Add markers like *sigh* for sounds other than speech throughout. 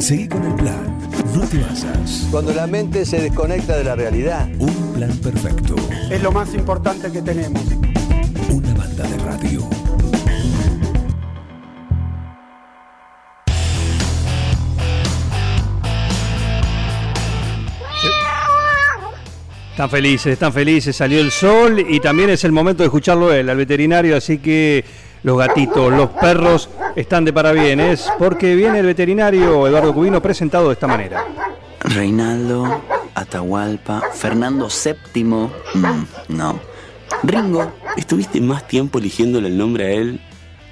Seguí con el plan. No te basas. Cuando la mente se desconecta de la realidad. Un plan perfecto. Es lo más importante que tenemos. Una banda de radio. Están felices, están felices, salió el sol y también es el momento de escucharlo él, al veterinario, así que los gatitos, los perros están de parabienes porque viene el veterinario Eduardo Cubino presentado de esta manera. Reinaldo, Atahualpa, Fernando VII, mm, no. Ringo, estuviste más tiempo eligiéndole el nombre a él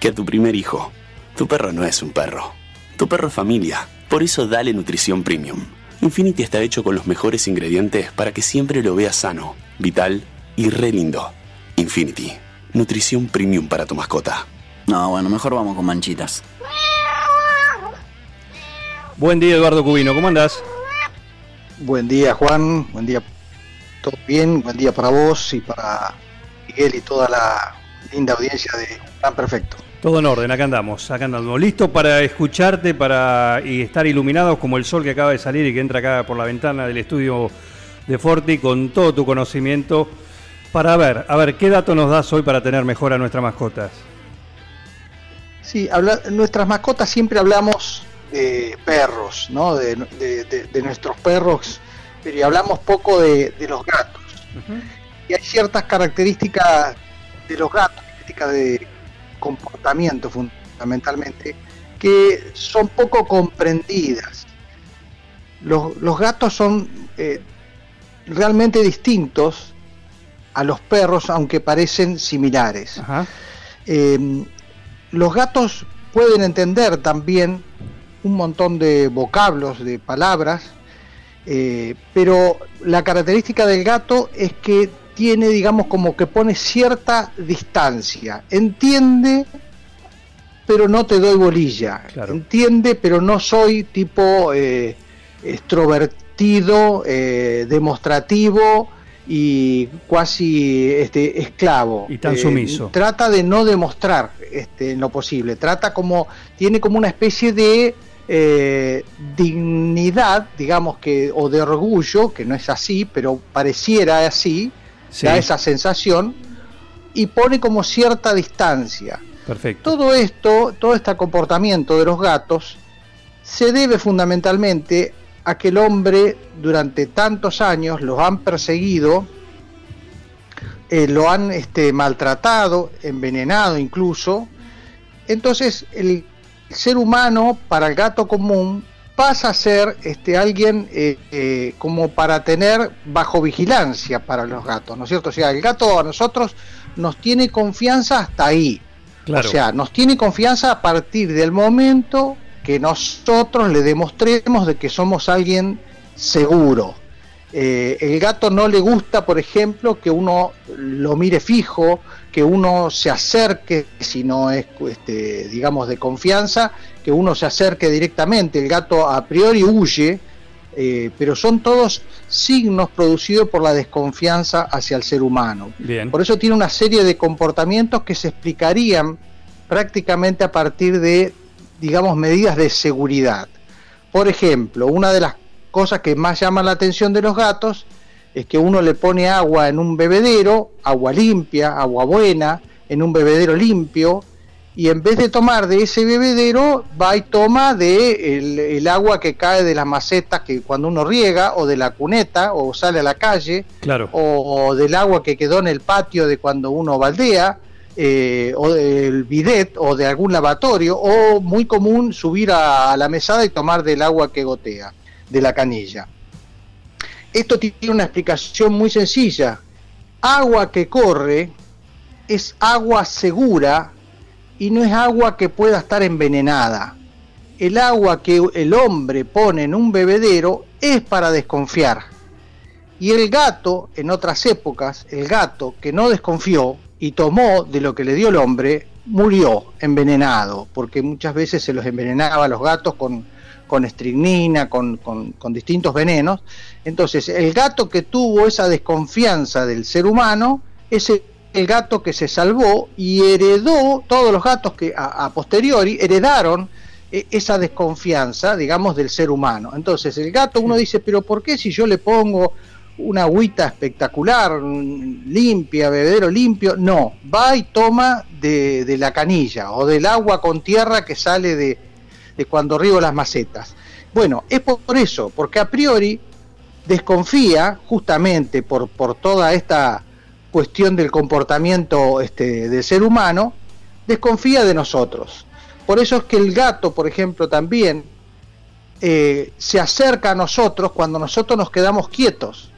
que a tu primer hijo. Tu perro no es un perro. Tu perro es familia. Por eso dale nutrición premium. Infinity está hecho con los mejores ingredientes para que siempre lo veas sano, vital y re lindo. Infinity, nutrición premium para tu mascota. No, bueno, mejor vamos con manchitas. Buen día Eduardo Cubino, ¿cómo andás? Buen día Juan, buen día, todo bien, buen día para vos y para Miguel y toda la linda audiencia de Plan Perfecto. Todo en orden, acá andamos, acá andamos. Listo para escucharte para y estar iluminados como el sol que acaba de salir y que entra acá por la ventana del estudio de Forti con todo tu conocimiento para ver, a ver, ¿qué dato nos das hoy para tener mejor a nuestras mascotas? Sí, habla, nuestras mascotas siempre hablamos de perros, ¿no? De, de- de- de nuestros perros, pero hablamos poco de, de los gatos. Y hay ciertas características de los gatos, características de comportamiento fundamentalmente, que son poco comprendidas. Los, los gatos son eh, realmente distintos a los perros, aunque parecen similares. Eh, los gatos pueden entender también un montón de vocablos, de palabras, eh, pero la característica del gato es que tiene, digamos, como que pone cierta distancia. Entiende, pero no te doy bolilla. Entiende, pero no soy tipo eh, extrovertido, eh, demostrativo y cuasi este, esclavo. Y tan Eh, sumiso. trata de no demostrar este, en lo posible. Trata como, tiene como una especie de eh, dignidad, digamos que, o de orgullo, que no es así, pero pareciera así, Sí. da esa sensación, y pone como cierta distancia. Perfecto. Todo esto, todo este comportamiento de los gatos, se debe fundamentalmente a que el hombre durante tantos años los han perseguido, eh, lo han este, maltratado, envenenado incluso. Entonces el ser humano para el gato común pasa a ser este, alguien eh, eh, como para tener bajo vigilancia para los gatos, ¿no es cierto? O sea, el gato a nosotros nos tiene confianza hasta ahí. Claro. O sea, nos tiene confianza a partir del momento que nosotros le demostremos de que somos alguien seguro. Eh, el gato no le gusta, por ejemplo, que uno lo mire fijo, que uno se acerque, si no es, este, digamos, de confianza, que uno se acerque directamente. El gato a priori huye, eh, pero son todos signos producidos por la desconfianza hacia el ser humano. Bien. Por eso tiene una serie de comportamientos que se explicarían prácticamente a partir de, digamos, medidas de seguridad. Por ejemplo, una de las cosas que más llaman la atención de los gatos es que uno le pone agua en un bebedero, agua limpia, agua buena, en un bebedero limpio, y en vez de tomar de ese bebedero, va y toma de el, el agua que cae de las macetas que cuando uno riega, o de la cuneta, o sale a la calle, Claro. o del agua que quedó en el patio de cuando uno baldea, eh, o del bidet, o de algún lavatorio, o muy común subir a, a la mesada y tomar del agua que gotea, de la canilla. Esto tiene una explicación muy sencilla. Agua que corre es agua segura y no es agua que pueda estar envenenada. El agua que el hombre pone en un bebedero es para desconfiar. Y el gato, en otras épocas, el gato que no desconfió y tomó de lo que le dio el hombre, murió envenenado, porque muchas veces se los envenenaba a los gatos con, con estricnina, con, con- con distintos venenos. Entonces, el gato que tuvo esa desconfianza del ser humano es el, el gato que se salvó y heredó, todos los gatos que a, a posteriori heredaron eh, esa desconfianza, digamos, del ser humano. Entonces, el gato uno dice, pero ¿por qué si yo le pongo una agüita espectacular, limpia, bebedero limpio? No, va y toma de, la canilla o del agua con tierra que sale de, de cuando riego las macetas. Bueno, es por eso, porque a priori desconfía justamente por, por toda esta cuestión del comportamiento este, del ser humano, desconfía de nosotros. Por eso es que el gato, por ejemplo, también eh, se acerca a nosotros cuando nosotros nos quedamos quietos.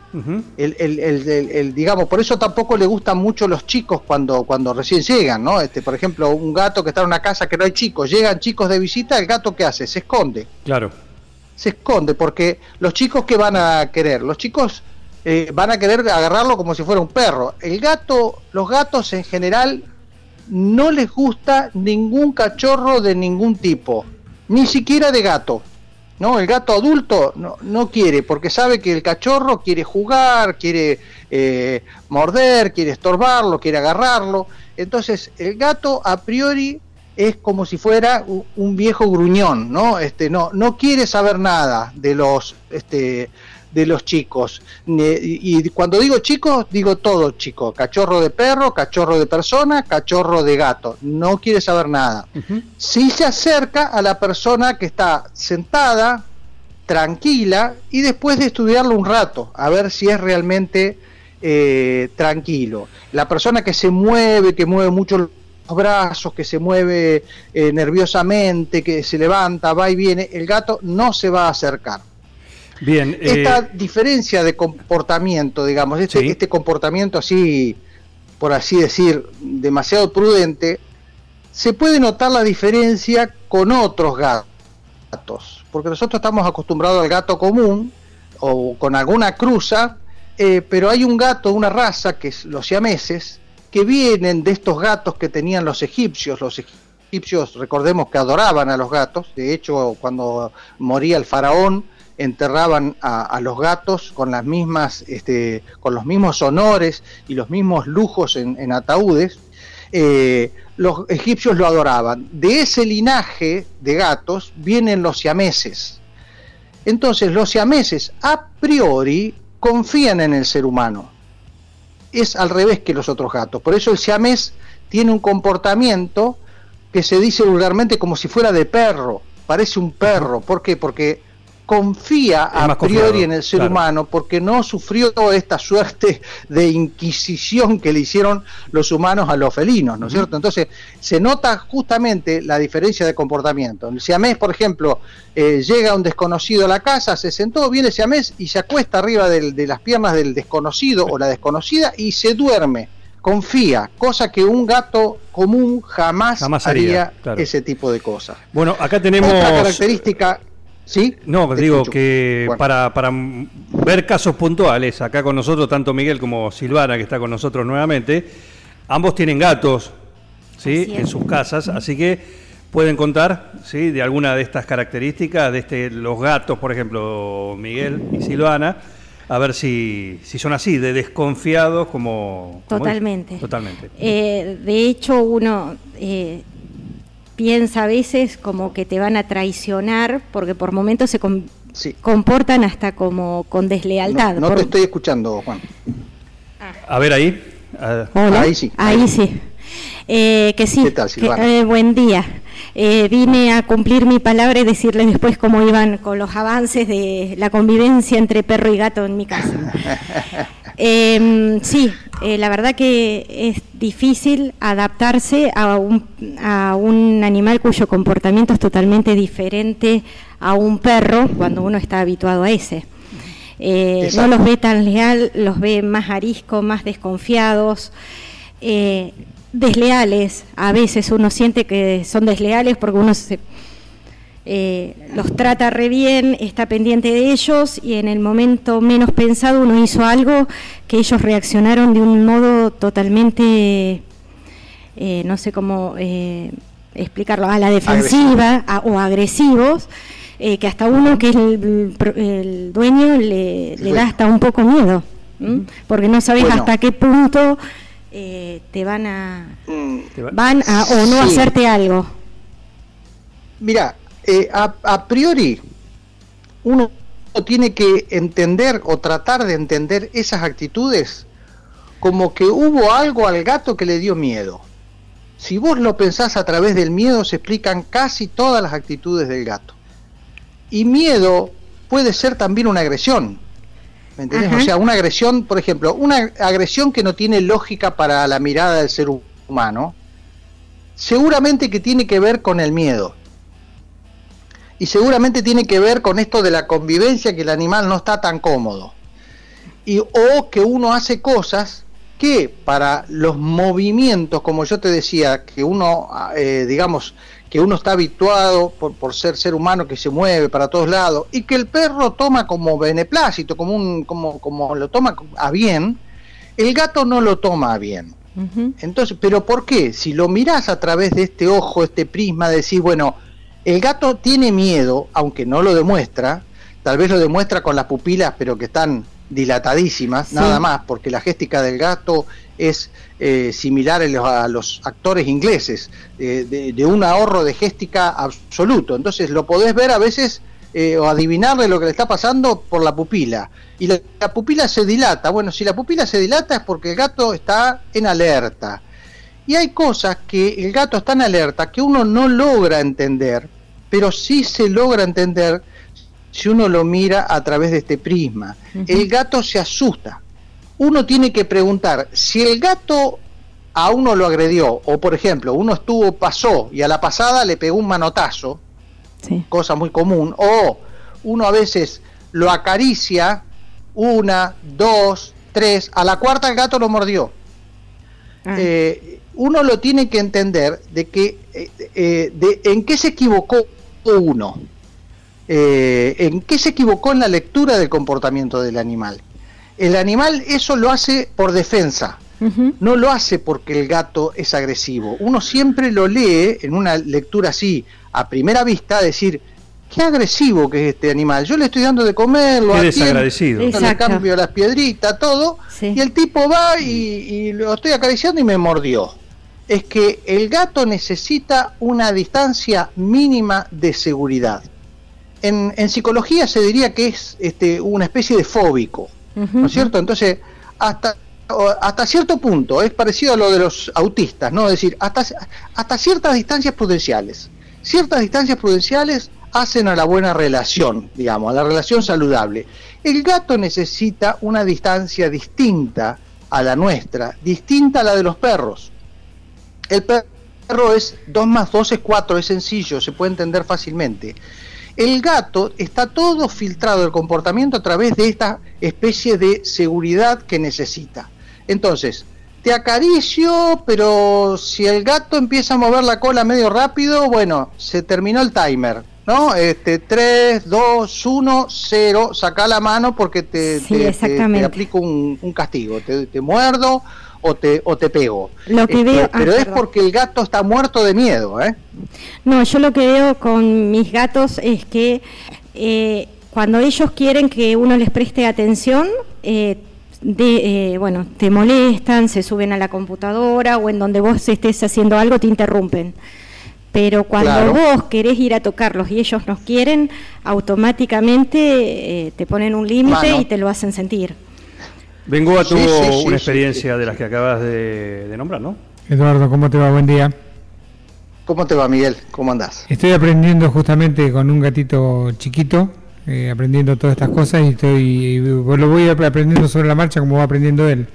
El, el, el, digamos, por eso tampoco le gustan mucho los chicos cuando, cuando recién llegan, ¿no? Este, por ejemplo, un gato que está en una casa que no hay chicos, llegan chicos de visita, el gato ¿qué hace? Se esconde. Claro. Se esconde, porque los chicos ¿qué van a querer? Los chicos eh, van a querer agarrarlo como si fuera un perro. El gato, los gatos en general no les gusta ningún cachorro de ningún tipo, ni siquiera de gato. ¿No? El gato adulto no, no quiere, porque sabe que el cachorro quiere jugar, quiere eh, morder, quiere estorbarlo, quiere agarrarlo. Entonces, el gato a priori es como si fuera un viejo gruñón, ¿no? Este, no, no quiere saber nada de los este, de los chicos. Y cuando digo chicos, digo todo chico. Cachorro de perro, cachorro de persona, cachorro de gato. No quiere saber nada. Si se acerca a la persona que está sentada, tranquila, y después de estudiarlo un rato, a ver si es realmente eh, tranquilo. La persona que se mueve, que mueve mucho los brazos, que se mueve eh, nerviosamente, que se levanta, va y viene, el gato no se va a acercar. Bien, esta eh, diferencia de comportamiento, digamos, este, este comportamiento así, por así decir, demasiado prudente, se puede notar la diferencia con otros gatos, porque nosotros estamos acostumbrados al gato común o con alguna cruza, eh, pero hay un gato, una raza, que es los siameses, que vienen de estos gatos que tenían los egipcios, los egipcios, recordemos que adoraban a los gatos, de hecho cuando moría el faraón, enterraban a, los gatos con las mismas, este, con los mismos honores y los mismos lujos en, ataúdes. Eh, los egipcios lo adoraban. De ese linaje de gatos vienen los siameses. Entonces los siameses a priori confían en el ser humano. Es al revés que los otros gatos. Por eso el siamés tiene un comportamiento que se dice vulgarmente como si fuera de perro. Parece un perro. ¿Por qué? Porque confía a priori en el ser humano porque no sufrió esta suerte de inquisición que le hicieron los humanos a los felinos, ¿no es cierto? Entonces, se nota justamente la diferencia de comportamiento. El siamés, por ejemplo, eh, llega un desconocido a la casa, se sentó, viene el siamés y se acuesta arriba de las piernas del desconocido o la desconocida y se duerme confía, cosa que un gato común jamás, haría, ese tipo de cosas. Bueno, acá tenemos otra característica ¿Sí? No, digo que para, para ver casos puntuales, acá con nosotros, tanto Miguel como Silvana, que está con nosotros nuevamente, ambos tienen gatos ¿sí? en sus casas, así que pueden contar ¿sí? de alguna de estas características, de este, los gatos, por ejemplo, Miguel y Silvana, a ver si, si son así, de desconfiados como... Totalmente. Totalmente. Eh, de hecho, uno... Eh, piensa a veces como que te van a traicionar porque por momentos se comportan hasta como con deslealtad. No, te estoy escuchando, Juan. A ver ahí. ahí sí. Ahí, sí. Eh, que sí. Eh, buen día. Eh, vine a cumplir mi palabra y decirles después cómo iban con los avances de la convivencia entre perro y gato en mi casa. *laughs* Em, sí, eh, la verdad que es difícil adaptarse a un, a un animal cuyo comportamiento es totalmente diferente a un perro cuando uno está habituado a ese. Eh, no los ve tan leal, los ve más arisco, más desconfiados, eh, desleales. A veces uno siente que son desleales porque uno se eh, los trata re bien, está pendiente de ellos y en el momento menos pensado uno hizo algo que ellos reaccionaron de un modo totalmente, eh, no sé cómo eh, explicarlo, a la defensiva o agresivos. que hasta uno que es el, dueño le, da hasta un poco miedo, porque no sabes hasta qué punto te van a, mm. van a o no hacerte algo. Mira, eh, a, a priori uno tiene que entender o tratar de entender esas actitudes como que hubo algo al gato que le dio miedo. Si vos lo pensás a través del miedo, se explican casi todas las actitudes del gato. Y miedo puede ser también una agresión. ¿Me entendés? O sea, una agresión, por ejemplo, una agresión que no tiene lógica para la mirada del ser humano, seguramente que tiene que ver con el miedo. Y seguramente tiene que ver con esto de la convivencia, que el animal no está tan cómodo. Y, o que uno hace cosas que para los movimientos, como yo te decía, que uno, eh, digamos, que uno está habituado por, por, ser ser humano que se mueve para todos lados y que el perro toma como beneplácito, como, un, como, como lo toma a bien, el gato no lo toma a bien. Uh -huh. Entonces, ¿pero por qué? Si lo mirás a través de este ojo, este prisma, decís, bueno, el gato tiene miedo, aunque no lo demuestra, tal vez lo demuestra con las pupilas, pero que están dilatadísimas, sí. nada más, porque la géstica del gato es eh, similar a los, a los, actores ingleses, eh, de, de, un ahorro de géstica absoluto. Entonces lo podés ver a veces eh, o adivinarle lo que le está pasando por la pupila. Y la, la, pupila se dilata. Bueno, si la pupila se dilata es porque el gato está en alerta. Y hay cosas que el gato está en alerta que uno no logra entender, pero sí se logra entender si uno lo mira a través de este prisma. Uh -huh. El gato se asusta. Uno tiene que preguntar, si el gato a uno lo agredió, o por ejemplo, uno estuvo, pasó y a la pasada le pegó un manotazo, sí. cosa muy común, o uno a veces lo acaricia, una, dos, tres, a la cuarta el gato lo mordió. Ah. Eh, uno lo tiene que entender de que eh, eh, de, en qué se equivocó uno eh, en qué se equivocó en la lectura del comportamiento del animal. El animal eso lo hace por defensa, uh -huh. no lo hace porque el gato es agresivo. Uno siempre lo lee en una lectura así, a primera vista, decir, qué agresivo que es este animal. Yo le estoy dando de comer, lo qué desagradecido. le cambio las piedritas, todo, sí. y el tipo va y, y lo estoy acariciando y me mordió. Es que el gato necesita una distancia mínima de seguridad en, en, psicología se diría que es este, una especie de fóbico, uh -huh. ¿no es cierto? Entonces, hasta, hasta cierto punto es parecido a lo de los autistas, ¿no? Es decir, hasta, hasta ciertas distancias prudenciales. Ciertas distancias prudenciales hacen a la buena relación, digamos, a la relación saludable. El gato necesita una distancia distinta a la nuestra, distinta a la de los perros. El perro es 2 más 2 es 4, es sencillo, se puede entender fácilmente el gato está todo filtrado el comportamiento a través de esta especie de seguridad que necesita. Entonces, te acaricio, pero si el gato empieza a mover la cola medio rápido, bueno, se terminó el timer, ¿no? Este 3, 2, 1, 0, saca la mano porque te, sí, te, te, te aplico un, un castigo, te, muerdo o te, o te pego. Lo que este, veo, ah, pero es perdón. porque el gato está muerto de miedo, ¿eh? No, yo lo que veo con mis gatos es que eh, cuando ellos quieren que uno les preste atención, eh, de, eh, bueno, te molestan, se suben a la computadora o en donde vos estés haciendo algo te interrumpen. Pero cuando claro. vos querés ir a tocarlos y ellos nos quieren, automáticamente eh, te ponen un límite y te lo hacen sentir. Bengoa tuvo sí, sí, sí, una experiencia de las que acabas de, de, nombrar, ¿no? Eduardo, ¿cómo te va? Buen día. ¿Cómo te va, Miguel? ¿Cómo andás? Estoy aprendiendo justamente con un gatito chiquito, eh, aprendiendo todas estas cosas y estoy y lo voy aprendiendo sobre la marcha como va aprendiendo él.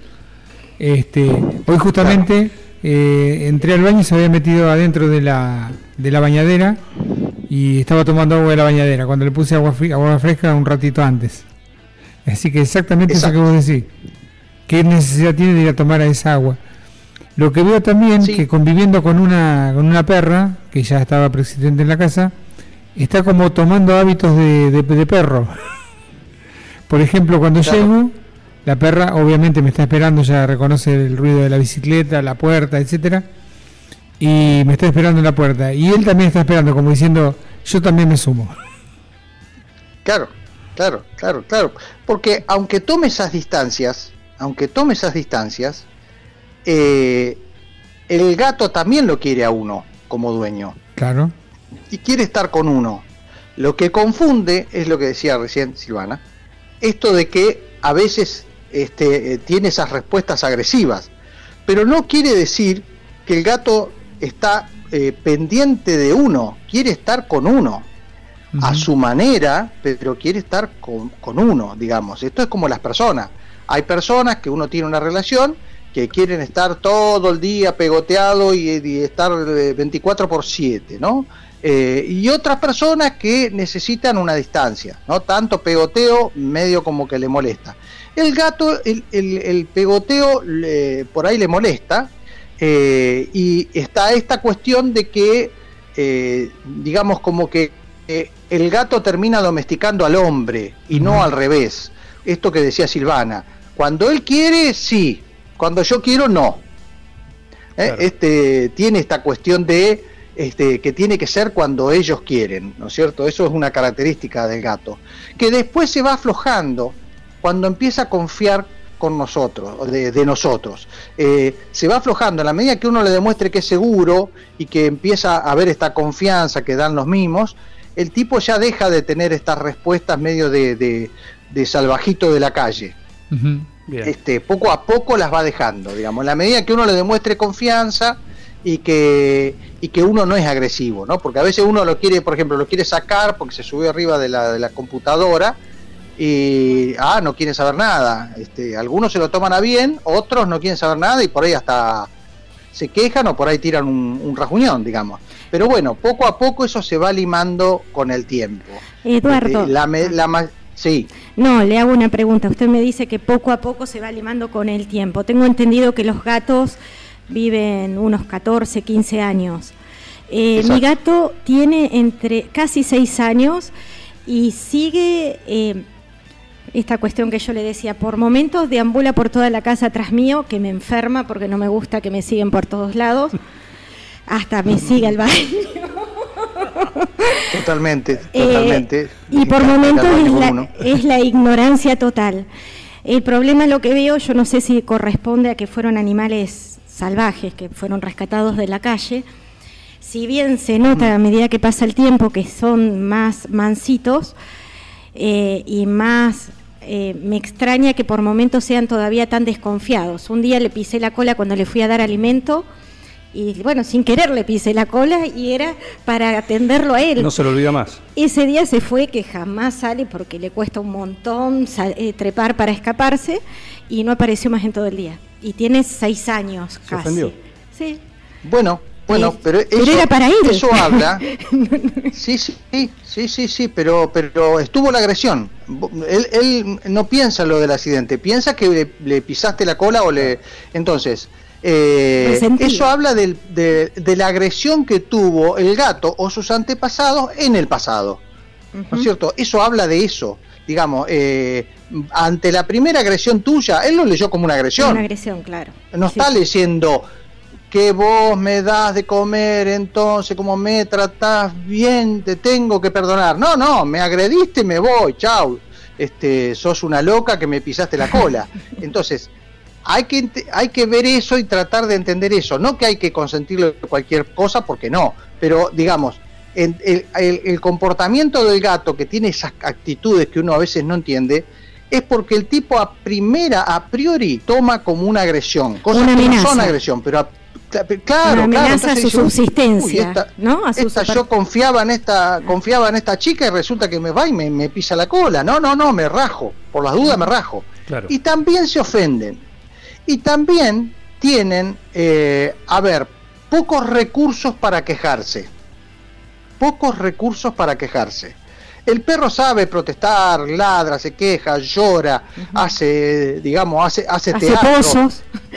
Este, hoy justamente claro. Eh, entré al baño y se había metido adentro de la, de la bañadera y estaba tomando agua de la bañadera cuando le puse agua, agua fresca un ratito antes. Así que exactamente Exacto. eso que vos decís. ¿Qué necesidad tiene de ir a tomar a esa agua? Lo que veo también sí. que conviviendo con una con una perra que ya estaba presidente en la casa, está como tomando hábitos de, de, de perro. *laughs* Por ejemplo, cuando claro. llego, la perra obviamente me está esperando, ya reconoce el ruido de la bicicleta, la puerta, etcétera, y me está esperando en la puerta. Y él también está esperando, como diciendo, yo también me sumo. Claro, claro, claro, claro. Porque aunque tome esas distancias, aunque tome esas distancias, eh, el gato también lo quiere a uno como dueño. Claro. y quiere estar con uno. Lo que confunde es lo que decía recién Silvana, esto de que a veces este, eh, tiene esas respuestas agresivas, pero no quiere decir que el gato está eh, pendiente de uno, quiere estar con uno, a su manera, pero quiere estar con, con uno, digamos. Esto es como las personas. Hay personas que uno tiene una relación que quieren estar todo el día pegoteado y, y estar 24 por 7, ¿no? Eh, y otras personas que necesitan una distancia, ¿no? Tanto pegoteo medio como que le molesta. El gato, el, el, el pegoteo le, por ahí le molesta eh, y está esta cuestión de que, eh, digamos, como que eh, el gato termina domesticando al hombre y no al revés. Esto que decía Silvana. Cuando él quiere, sí. Cuando yo quiero, no. Claro. Este tiene esta cuestión de este, que tiene que ser cuando ellos quieren, ¿no es cierto? Eso es una característica del gato. Que después se va aflojando cuando empieza a confiar con nosotros, de, de nosotros. Eh, se va aflojando a la medida que uno le demuestre que es seguro y que empieza a haber esta confianza que dan los mimos, el tipo ya deja de tener estas respuestas medio de, de- de salvajito de la calle. Este, poco a poco las va dejando, digamos, en la medida que uno le demuestre confianza y que, y que uno no es agresivo, ¿no? Porque a veces uno lo quiere, por ejemplo, lo quiere sacar porque se subió arriba de la, de la computadora y ah, no quieren saber nada. Este, algunos se lo toman a bien, otros no quieren saber nada y por ahí hasta se quejan o por ahí tiran un, un rajuñón, digamos. Pero bueno, poco a poco eso se va limando con el tiempo. Eduardo. Este, la me- la ma- sí. No, le hago una pregunta. Usted me dice que poco a poco se va limando con el tiempo. Tengo entendido que los gatos viven unos 14, 15 años. Eh, mi gato tiene entre casi 6 años y sigue eh, esta cuestión que yo le decía, por momentos deambula por toda la casa atrás mío, que me enferma porque no me gusta que me siguen por todos lados. Hasta me sigue al baño. Totalmente, Eh, totalmente. y por momentos es la, es la ignorancia total. El problema lo que veo, yo no sé si corresponde a que fueron animales salvajes, que fueron rescatados de la calle. Si bien se nota a medida que pasa el tiempo que son más mansitos eh, y más... eh, me extraña que por momentos sean todavía tan desconfiados. Un día le pisé la cola cuando le fui a dar alimento y bueno, sin querer le pisé la cola y era para atenderlo a él. No se lo olvida más. Ese día se fue que jamás sale porque le cuesta un montón eh, trepar para escaparse y no apareció más en todo el día. Y tiene seis años casi. ofendió? Sí. Bueno, bueno, pero, pero eso, era para ir. eso habla. Sí, sí, sí, sí, sí, pero, pero estuvo la agresión. Él, él no piensa lo del accidente, piensa que le, le pisaste la cola o le... Entonces, eh, eso habla del- de, de la agresión que tuvo el gato o sus antepasados en el pasado. ¿No es cierto? Eso habla de eso. Digamos, eh, ante la primera agresión tuya, él lo leyó como una agresión. Una agresión, claro. No Sí, está leyendo que vos me das de comer, entonces como me tratás bien, te tengo que perdonar. No, no, me agrediste, me voy, chau. Este, sos una loca que me pisaste la cola. *laughs* Entonces, hay que hay que ver eso y tratar de entender eso. No que hay que consentirle cualquier cosa, porque no. Pero digamos, en- el, el- el comportamiento del gato que tiene esas actitudes que uno a veces no entiende es porque el tipo a primera, a priori, toma como una agresión. Cosas Una que no son agresión, pero a- claro, Una claro, amenaza a entonces su dice, "Uy, subsistencia, esta- ¿no? A su esta super- yo confiaba en esta, confiaba en esta chica y resulta que me va y me, me pisa la cola. No, no, no, me rajo. Por las dudas me rajo. Claro. Y también se ofenden. Y también tienen, eh, a ver, pocos recursos para quejarse. Pocos recursos para quejarse. El perro sabe protestar, ladra, se queja, llora, hace, digamos, hace, hace, Hace teatro.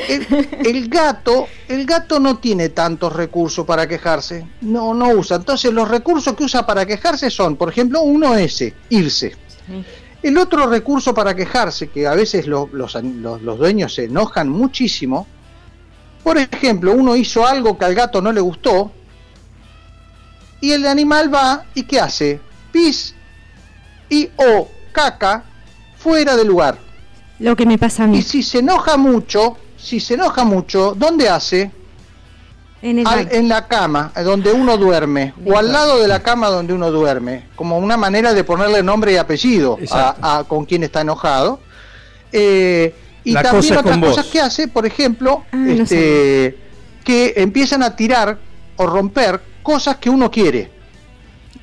El, el gato, el gato no tiene tantos recursos para quejarse, no, no usa. Entonces los recursos que usa para quejarse son, por ejemplo, uno ese, irse. Sí. El otro recurso para quejarse, que a veces lo- los, los- los dueños se enojan muchísimo, por ejemplo, uno hizo algo que al gato no le gustó, y el animal va y ¿qué hace? Pis y o caca fuera del lugar. Lo que me pasa a mí. Y si se enoja mucho, si se enoja mucho, ¿dónde hace? En, el al- en la cama, eh, donde uno duerme, o al lado de la cama donde uno duerme, como una manera de ponerle nombre y apellido a, a con quien está enojado. Eh, y La también cosa otras vos. cosas que hace, por ejemplo, Ah, no este, que empiezan a tirar o romper cosas que uno quiere.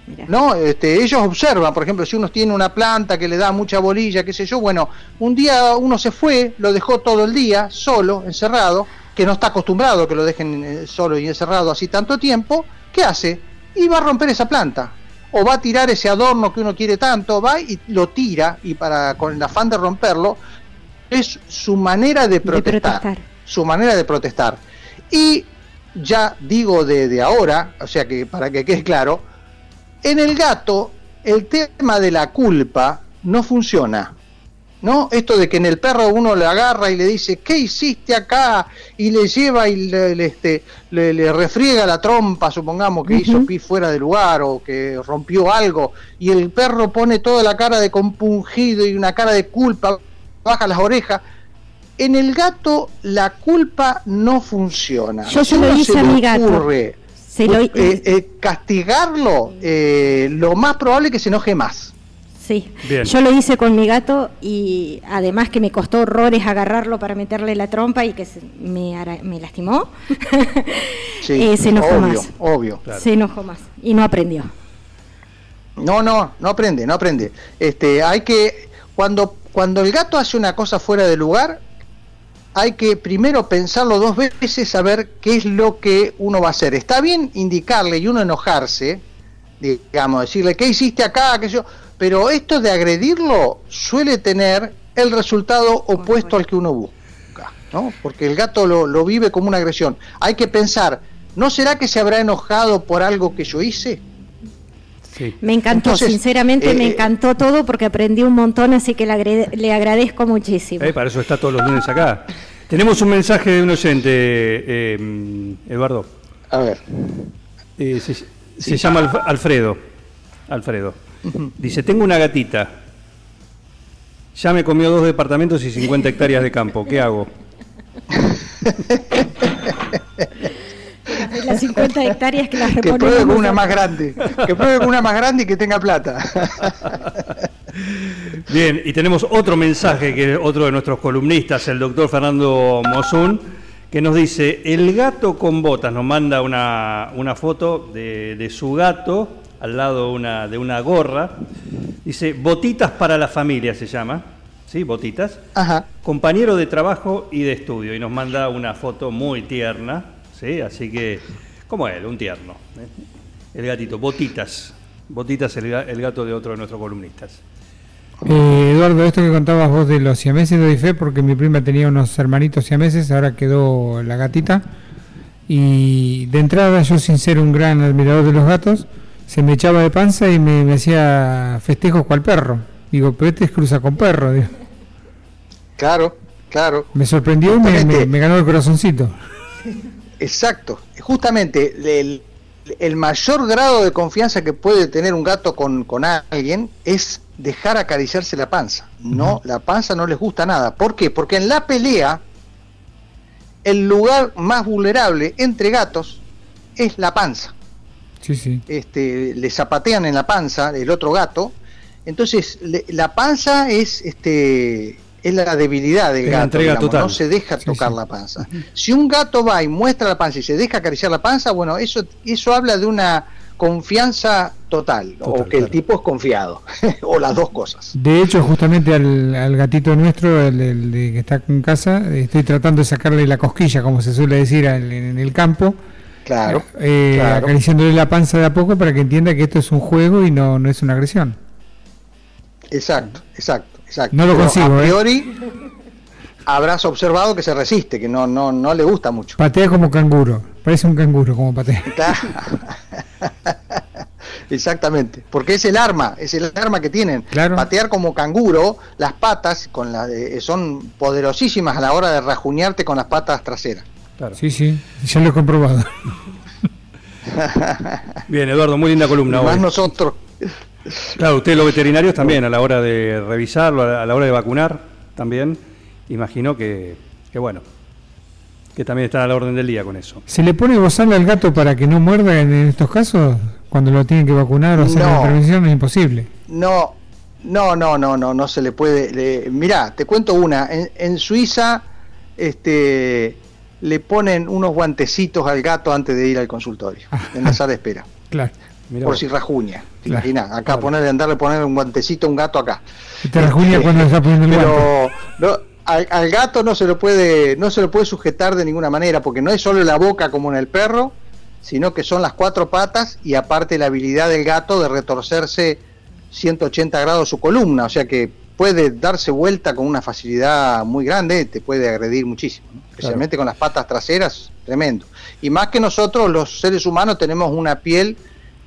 Mirá. ¿no? Este, ellos observan, por ejemplo, si uno tiene una planta que le da mucha bolilla, qué sé yo, bueno, un día uno se fue, lo dejó todo el día, solo, encerrado, que no está acostumbrado a que lo dejen eh, solo y encerrado así tanto tiempo, ¿qué hace? Y va a romper esa planta. O va a tirar ese adorno que uno quiere tanto, va y lo tira, y para con el afán de romperlo, es su manera de protestar. protestar. Su manera de protestar. Y ya digo de, de ahora, o sea que para que quede claro, en el gato el tema de la culpa no funciona. ¿No? Esto de que en el perro uno le agarra y le dice, ¿qué hiciste acá? Y le lleva y le, le, este, le, le refriega la trompa, supongamos que hizo pis fuera de lugar o que rompió algo, y el perro pone toda la cara de compungido y una cara de culpa, baja las orejas. En el gato la culpa no funciona. Yo se lo hice a mi gato. ocurre Se lo- eh, eh, castigarlo, eh, lo más probable es que se enoje más. Sí, Bien. yo lo hice con mi gato y además que me costó horrores agarrarlo para meterle la trompa y que se- me, ara- me lastimó, *laughs* Sí, eh, se enojó obvio, más. obvio. Claro. Se enojó más y no aprendió. No, no, no aprende, no aprende. Este, hay que cuando cuando el gato hace una cosa fuera de lugar, hay que primero pensarlo dos veces, saber qué es lo que uno va a hacer. Está bien indicarle y uno enojarse, digamos, decirle, ¿qué hiciste acá? ¿Qué yo? Pero esto de agredirlo suele tener el resultado opuesto al que uno busca, ¿no? Porque el gato lo, lo vive como una agresión. Hay que pensar, ¿no será que se habrá enojado por algo que yo hice? Sí. Me encantó, Entonces, sinceramente me eh, encantó todo porque aprendí un montón, así que le, agrade- le agradezco muchísimo. Eh, para eso está todos los lunes acá. Tenemos un mensaje de un oyente, eh, Eduardo. A ver. Eh, se se llama Alf- Alfredo. Alfredo. Dice, tengo una gatita. Ya me comió dos departamentos y 50 hectáreas de campo. ¿Qué hago? *laughs* Las 50 hectáreas que las Que pruebe con una más grande. Que pruebe con una más grande y que tenga plata. Bien, y tenemos otro mensaje que es otro de nuestros columnistas, el doctor Fernando Mosun, que nos dice, el gato con botas, nos manda una, una foto de, de su gato al lado una, de una gorra. Dice, botitas para la familia se llama, ¿sí? Botitas. Ajá. Compañero de trabajo y de estudio. Y nos manda una foto muy tierna, ¿sí? Así que, como él, un tierno. ¿eh? El gatito, Botitas. Botitas, el, el gato de otro de nuestros columnistas. Eh, Eduardo, esto que contabas vos de los siameses doy fe porque mi prima tenía unos hermanitos siameses, ahora quedó la gatita. Y de entrada, yo sin ser un gran admirador de los gatos, se me echaba de panza y me, me hacía festejos cual perro. Digo, pero este es cruza con perro. digo. Claro, claro. Me sorprendió y me, me- me ganó el corazoncito. *laughs* Exacto. Justamente el, el mayor grado de confianza que puede tener un gato con, con alguien es dejar acariciarse la panza. No, la panza no les gusta nada. ¿Por qué? Porque en la pelea el lugar más vulnerable entre gatos es la panza. Sí, sí. este, le zapatean en la panza el otro gato. Entonces, le- la panza es este es la debilidad del la gato, entrega digamos, total. no se deja tocar la panza. Si un gato va y muestra la panza y se deja acariciar la panza, bueno, eso eso habla de una confianza total, o que el tipo es confiado, *laughs* o las dos cosas. De hecho, justamente al, al gatito nuestro, el, el que está en casa, estoy tratando de sacarle la cosquilla, como se suele decir al- en el campo, Claro, eh, claro. acariciándole la panza de a poco para que entienda que esto es un juego y no, no es una agresión. Exacto, exacto, exacto. No lo Pero consigo, A ¿eh? priori habrás observado que se resiste, que no no no le gusta mucho. Patea como canguro, parece un canguro como patea. *laughs* Exactamente, porque es el arma, es el arma que tienen. Claro. Patear como canguro, las patas con la, eh, son poderosísimas a la hora de rajuñarte con las patas traseras. Claro. Sí, sí, ya lo he comprobado. Bien, Eduardo, muy linda columna Más hoy. nosotros. Claro, ustedes los veterinarios también, a la hora de revisarlo, a la- hora de vacunar también, imagino que, que bueno, que también está a la orden del día con eso. ¿Se le pone bozal al gato para que no muerda en estos casos? Cuando lo tienen que vacunar o hacer No. la prevención es imposible. No, no, no, no, no, no se le puede. Le, mirá, te cuento una. En, en Suiza, este, le ponen unos guantecitos al gato antes de ir al consultorio, en la sala de espera, *laughs* Claro. Mirá por si rajuña. ¿Te Claro. imaginas? Acá ponerle, andarle poner un guantecito a un gato acá. Y te rajuña cuando está poniendo el. Pero no, al, al gato no se lo puede, no se lo puede sujetar de ninguna manera, porque no es solo la boca como en el perro, sino que son las cuatro patas y aparte la habilidad del gato de retorcerse 180 grados su columna, o sea que puede darse vuelta con una facilidad muy grande, te puede agredir muchísimo, ¿no? especialmente con las patas traseras, tremendo. Y más que nosotros los seres humanos tenemos una piel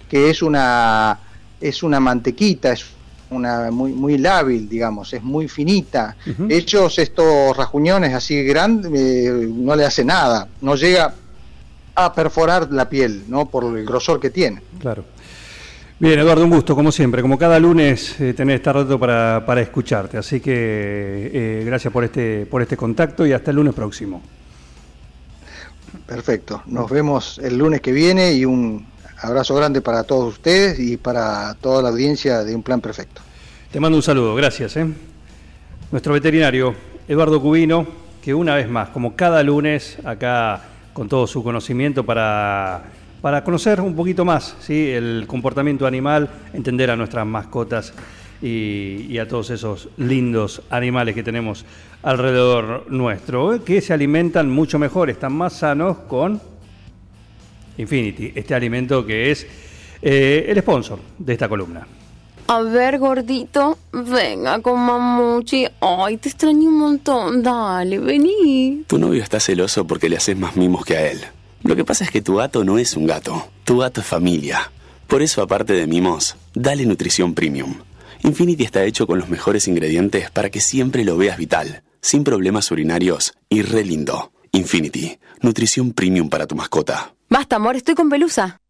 que es una es una mantequita, es una muy muy lábil, digamos, es muy finita. Ellos estos rajuñones así grandes eh, no le hace nada, no llega a perforar la piel, ¿no? Por el grosor que tiene. Claro. Bien, Eduardo, un gusto, como siempre. Como cada lunes eh, tener este rato para, para escucharte. Así que eh, gracias por este, por este contacto y hasta el lunes próximo. Perfecto. Nos vemos el lunes que viene y un abrazo grande para todos ustedes y para toda la audiencia de Un Plan Perfecto. Te mando un saludo, gracias. ¿eh? Nuestro veterinario, Eduardo Cubino, que una vez más, como cada lunes, acá con todo su conocimiento para, para conocer un poquito más ¿sí? el comportamiento animal, entender a nuestras mascotas y, a todos esos lindos animales que tenemos alrededor nuestro, ¿eh? que se alimentan mucho mejor, están más sanos con Infinity, este alimento que es eh, el sponsor de esta columna. A ver, gordito, venga con mamuchi. Ay, te extraño un montón. Dale, vení. Tu novio está celoso porque le haces más mimos que a él. Lo que pasa es que tu gato no es un gato, tu gato es familia. Por eso, aparte de mimos, dale nutrición premium. Infinity está hecho con los mejores ingredientes para que siempre lo veas vital, sin problemas urinarios y re lindo. Infinity, nutrición premium para tu mascota. Basta, amor, estoy con Pelusa.